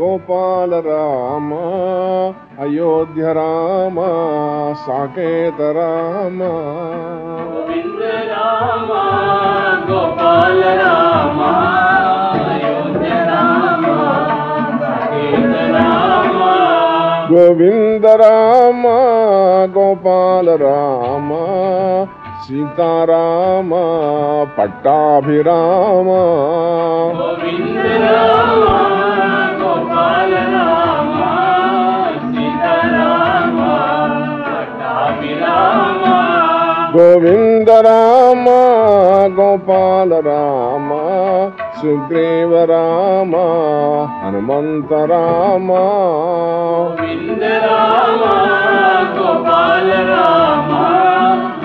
Gopal Ram Kausalya Ram Karunya Ram Govind Ram Gopal Ram Ayodhya Ram Saket Ram. Govind Ram Gopal Ram Ayodhya Ram Saket Ram. Govind Ram Gopal Ram Sitaram Pattabiram. Govind Ram Govind Ram Gopal Ram Sugriva Ram Hanumant Ram Govind Ram Gopal Ram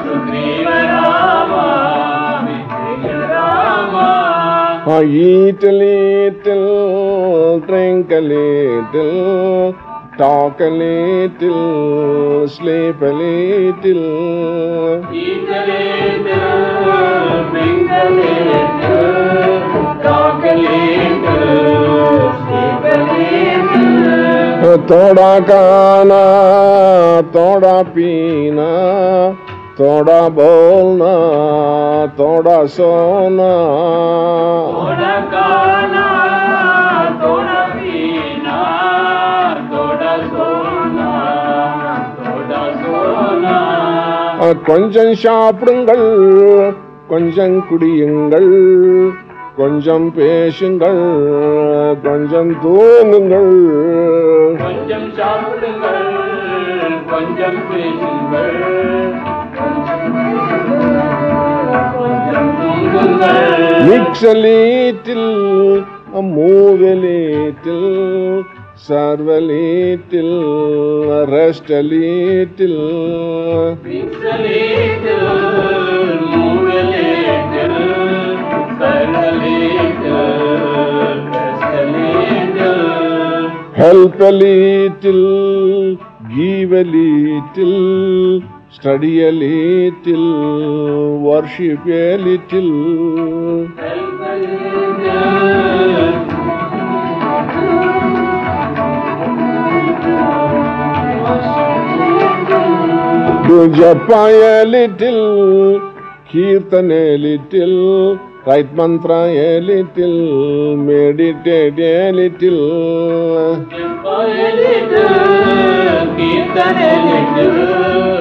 Sugriva Ram Vijay Ram Eat a little, drink a little, talk a little, sleep a little. Eat a little, drink a little, talk a little, sleep a little. थोड़ा खाना थोड़ा पीना थोड़ा बोलना थोड़ा सोना थोड़ा गाना थोड़ा पीना थोड़ा सोना थोड़ा सोना கொஞ்சம் சாப்பிடுங்கள் கொஞ்சம் குடியுங்கள் கொஞ்சம் பேசுங்கள் கொஞ்சம் தூங்குங்கள் கொஞ்சம் சாப்பிடுங்கள் கொஞ்சம் பேசுங்கள் கொஞ்சம் தூங்குங்கள் Mix a little, move a little, serve a little, rest a little. Mix a little, move a little, serve a little, rest a little. Help a little, give a little, study a little, worship a little. Do japa a little, kirtan a little, write mantra a little, meditate a little. A little, kirtan a little,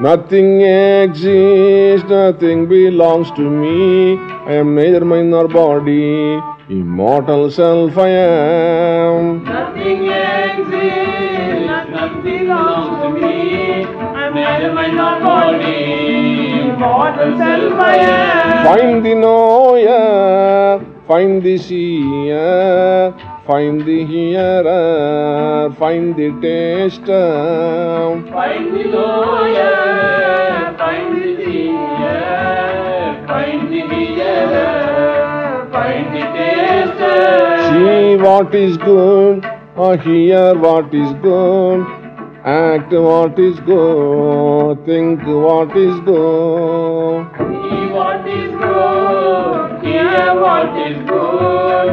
nothing exists, nothing belongs to me. I am neither mind nor body, immortal self I am. Nothing exists, nothing belongs to me. I'm neither my nor body, immortal self I am. Find the knower, find the seer, find the hearer, find the taster. Find the lawyer, what is good, or hear what is good, act what is good, think what is good. See what is good, hear what is good,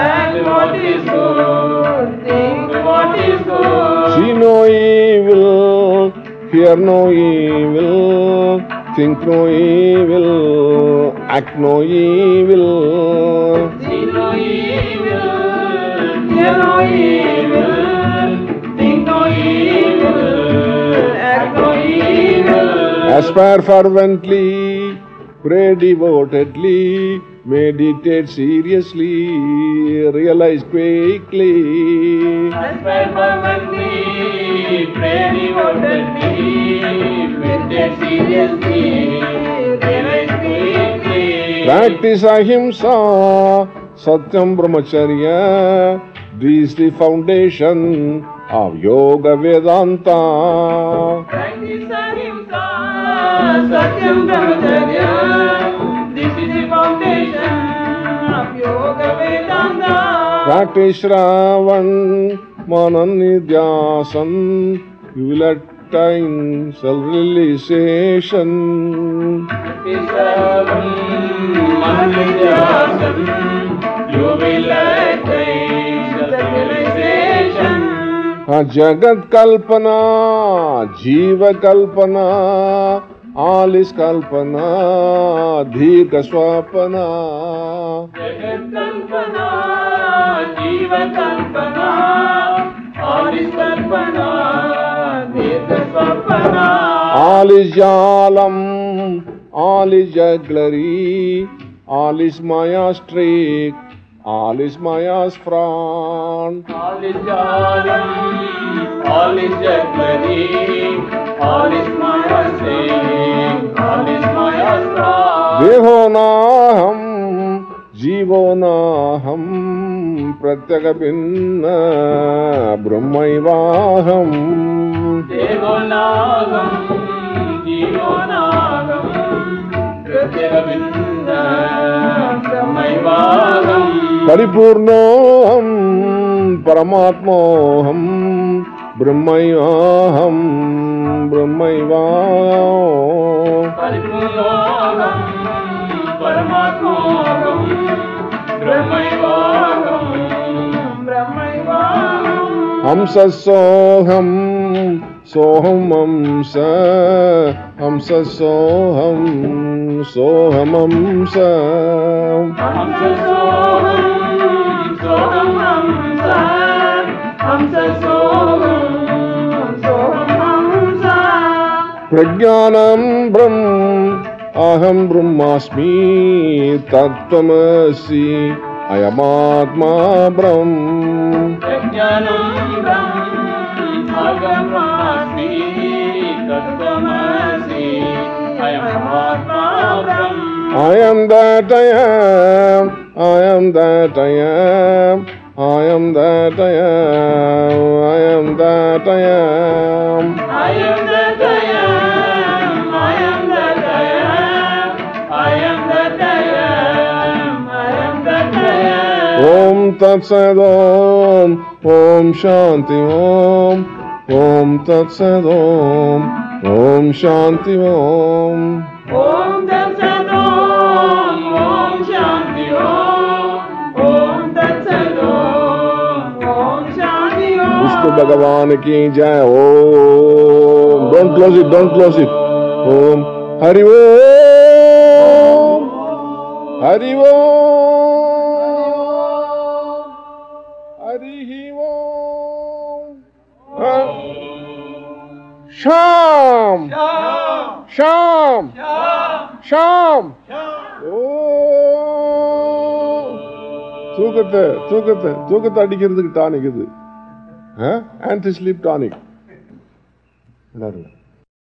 act what is good, think what is good. See no evil, hear no evil, think no evil, act no evil. See no evil, Aspire fervently, pray devotedly, Meditate seriously, realize quickly. Aspire fervently, pray devotedly, meditate seriously, realize quickly. Practice ahimsa, satyam brahmacharya. This is the foundation of yoga vedanta. Satyam brahmacharya. This is the foundation of yoga vedanta. Practice Shravan, Manan Nidyasan, you will attain self-realization. You will attain self-realization. जगत कल्पना जीव कल्पना all is कल्पना दीर्घ स्वप्ना जगत्कल्पना जीवकल्पना आदिकल्पना दीर्घस्वप्ना all is जालम all is jugglery all is maya streak All is Maya's frown. All is Jari, all is Jaglari, all is Maya's thing, all is Maya's frown. Deho Naham, Jeevo Naham, Pratyaga Binna, Brahmaivaham. Deho Naham, Jeevo परिपूर्ण हम परमात्मा ब्रह्म ब्रह्म हम सोहम सोहम ब्रह्मैवाहं ब्रह्मैवा हंससोऽहं सोहम हंस। हम सोहम प्रज्ञानं ब्रह्म अहं ब्रह्मास्मि तत्त्वमसि अयमात्मा ब्रह्म प्रज्ञानं ब्रह्मगमास्मि तत्त्वमसि अयमात्मा ब्रह्म I तत्सद Om Shanti Om Om तत्सदोम Om Shanti Om Om तत्सदोम Om Shanti Om Shanti Om भगवान की जय हो don't close it don't close it Om Hari Om Hari Om Shalom. Shalom. Shalom. Oh. தூக்கத்தை தூக்கத்தை தூக்கத்தை அடிக்கிறதுக்கு டானிக் இது ஆன்டி ஸ்லீப் டானிக் என்ன